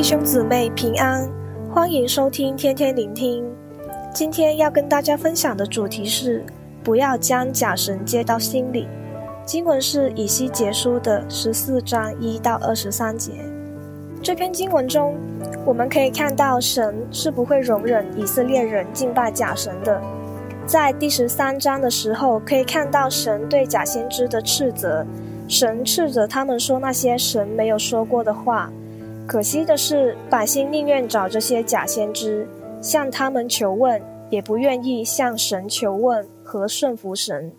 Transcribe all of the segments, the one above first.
弟兄姊妹平安，欢迎收听天天聆听。今天要跟大家分享的主题是：不要将假神接到心里。经文是以西结书的十四章一到二十三节。这篇经文中，我们可以看到神是不会容忍以色列人敬拜假神的。在第十三章的时候，可以看到神对假先知的斥责，神斥责他们说那些神没有说过的话。可惜的是，百姓宁愿找这些假先知向他们求问，也不愿意向神求问和顺服神。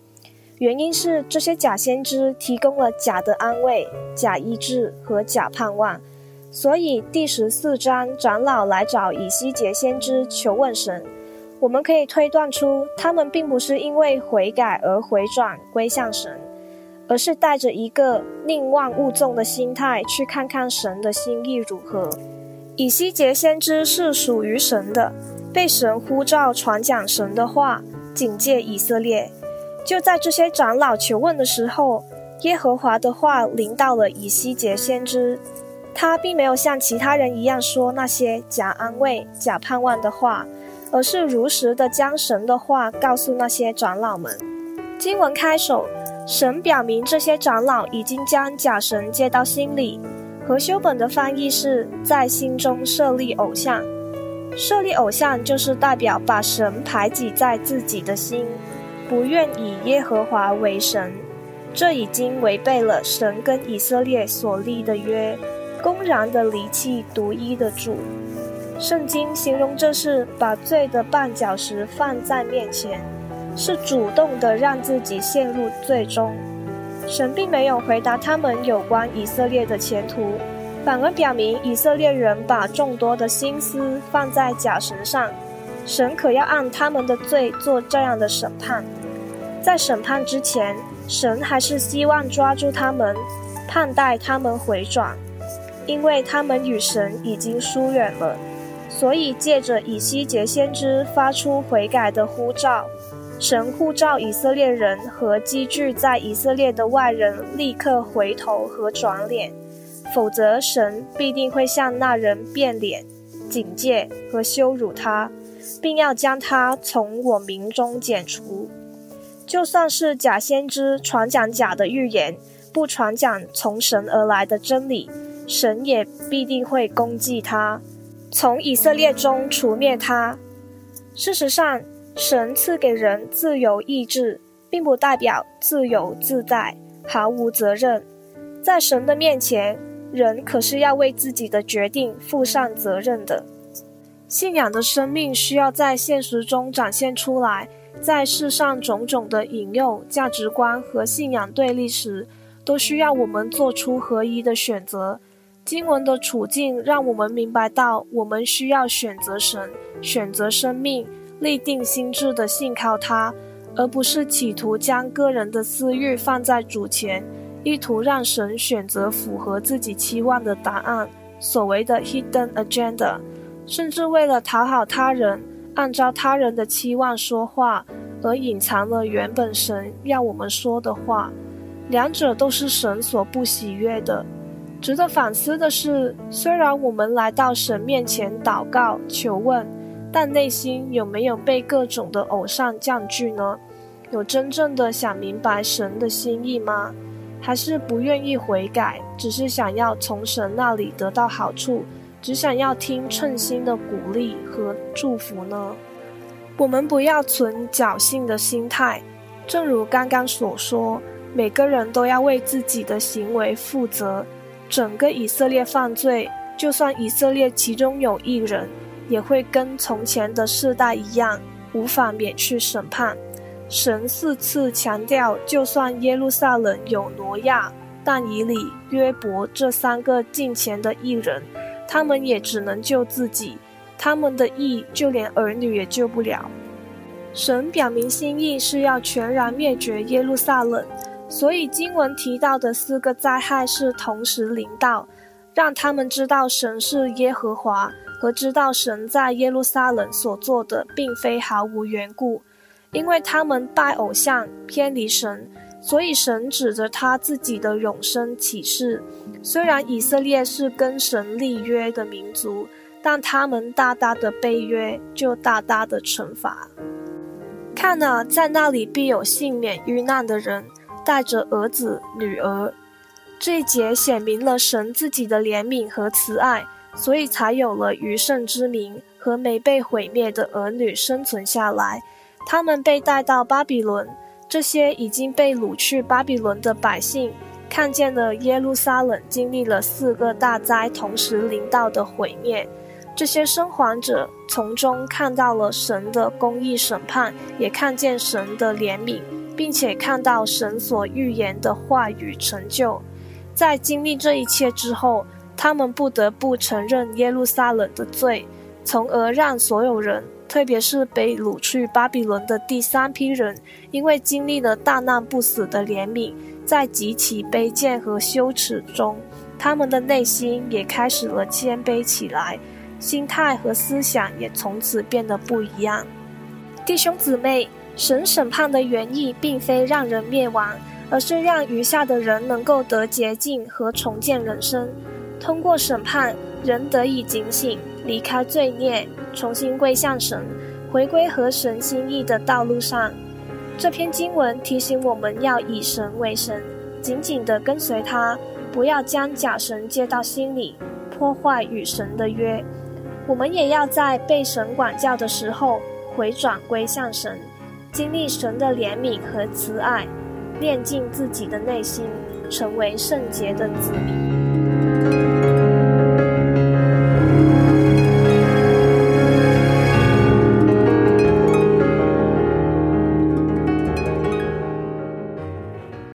原因是这些假先知提供了假的安慰、假医治和假盼望。所以第十四章长老来找以西结先知求问神，我们可以推断出他们并不是因为悔改而回转归向神。而是带着一个宁忘勿纵的心态去看看神的心意如何。以西结先知是属于神的，被神呼召传讲神的话，警戒以色列。就在这些长老求问的时候，耶和华的话临到了以西结先知，他并没有像其他人一样说那些假安慰、假盼望的话，而是如实的将神的话告诉那些长老们。经文开首。神表明，这些长老已经将假神接到心里。和修本的翻译是在心中设立偶像。设立偶像就是代表把神排挤在自己的心，不愿以耶和华为神。这已经违背了神跟以色列所立的约，公然的离弃独一的主。圣经形容这是把罪的绊脚石放在面前。是主动的让自己陷入罪中，神并没有回答他们有关以色列的前途，反而表明以色列人把众多的心思放在假神上，神可要按他们的罪做这样的审判。在审判之前，神还是希望抓住他们，盼待他们回转，因为他们与神已经疏远了，所以借着以西结先知发出悔改的呼召。神呼召以色列人和积聚在以色列的外人立刻回头和转脸，否则神必定会向那人变脸、警戒和羞辱他，并要将他从我民中剪除。就算是假先知传讲假的预言，不传讲从神而来的真理，神也必定会攻击他，从以色列中除灭他。事实上，神赐给人自由意志，并不代表自由自在、毫无责任。在神的面前，人可是要为自己的决定负上责任的。信仰的生命需要在现实中展现出来。在世上种种的引诱、价值观和信仰对立时，都需要我们做出合一的选择。经文的处境让我们明白到，我们需要选择神，选择生命。立定心智的信靠他，而不是企图将个人的私欲放在主前，意图让神选择符合自己期望的答案。所谓的 hidden agenda，甚至为了讨好他人，按照他人的期望说话，而隐藏了原本神要我们说的话。两者都是神所不喜悦的。值得反思的是，虽然我们来到神面前祷告求问。但内心有没有被各种的偶像占据呢？有真正的想明白神的心意吗？还是不愿意悔改，只是想要从神那里得到好处，只想要听称心的鼓励和祝福呢？我们不要存侥幸的心态，正如刚刚所说，每个人都要为自己的行为负责。整个以色列犯罪，就算以色列其中有一人。也会跟从前的世代一样，无法免去审判。神四次强调，就算耶路撒冷有挪亚、但以理、约伯这三个敬虔的义人，他们也只能救自己，他们的义就连儿女也救不了。神表明心意是要全然灭绝耶路撒冷，所以经文提到的四个灾害是同时临到，让他们知道神是耶和华。和知道神在耶路撒冷所做的并非毫无缘故，因为他们拜偶像偏离神，所以神指着他自己的永生启示：虽然以色列是跟神立约的民族，但他们大大的背约，就大大的惩罚。看哪，在那里必有幸免遇难的人，带着儿子、女儿。这一节显明了神自己的怜悯和慈爱，所以才有了余剩之名和没被毁灭的儿女生存下来。他们被带到巴比伦，这些已经被掳去巴比伦的百姓，看见了耶路撒冷经历了四个大灾同时临到的毁灭。这些生还者从中看到了神的公义审判，也看见神的怜悯，并且看到神所预言的话语成就。在经历这一切之后，他们不得不承认耶路撒冷的罪，从而让所有人，特别是被掳去巴比伦的第三批人，因为经历了大难不死的怜悯，在极其卑贱和羞耻中，他们的内心也开始了谦卑起来。心态和思想也从此变得不一样。弟兄姊妹，神审判的原意并非让人灭亡，而是让余下的人能够得洁净和重建人生。通过审判，人得以警醒，离开罪孽，重新归向神，回归合神心意的道路上。这篇经文提醒我们要以神为神，紧紧地跟随他，不要将假神接到心里，破坏与神的约。我们也要在被神管教的时候回转归向神，经历神的怜悯和慈爱，炼净自己的内心，成为圣洁的子民。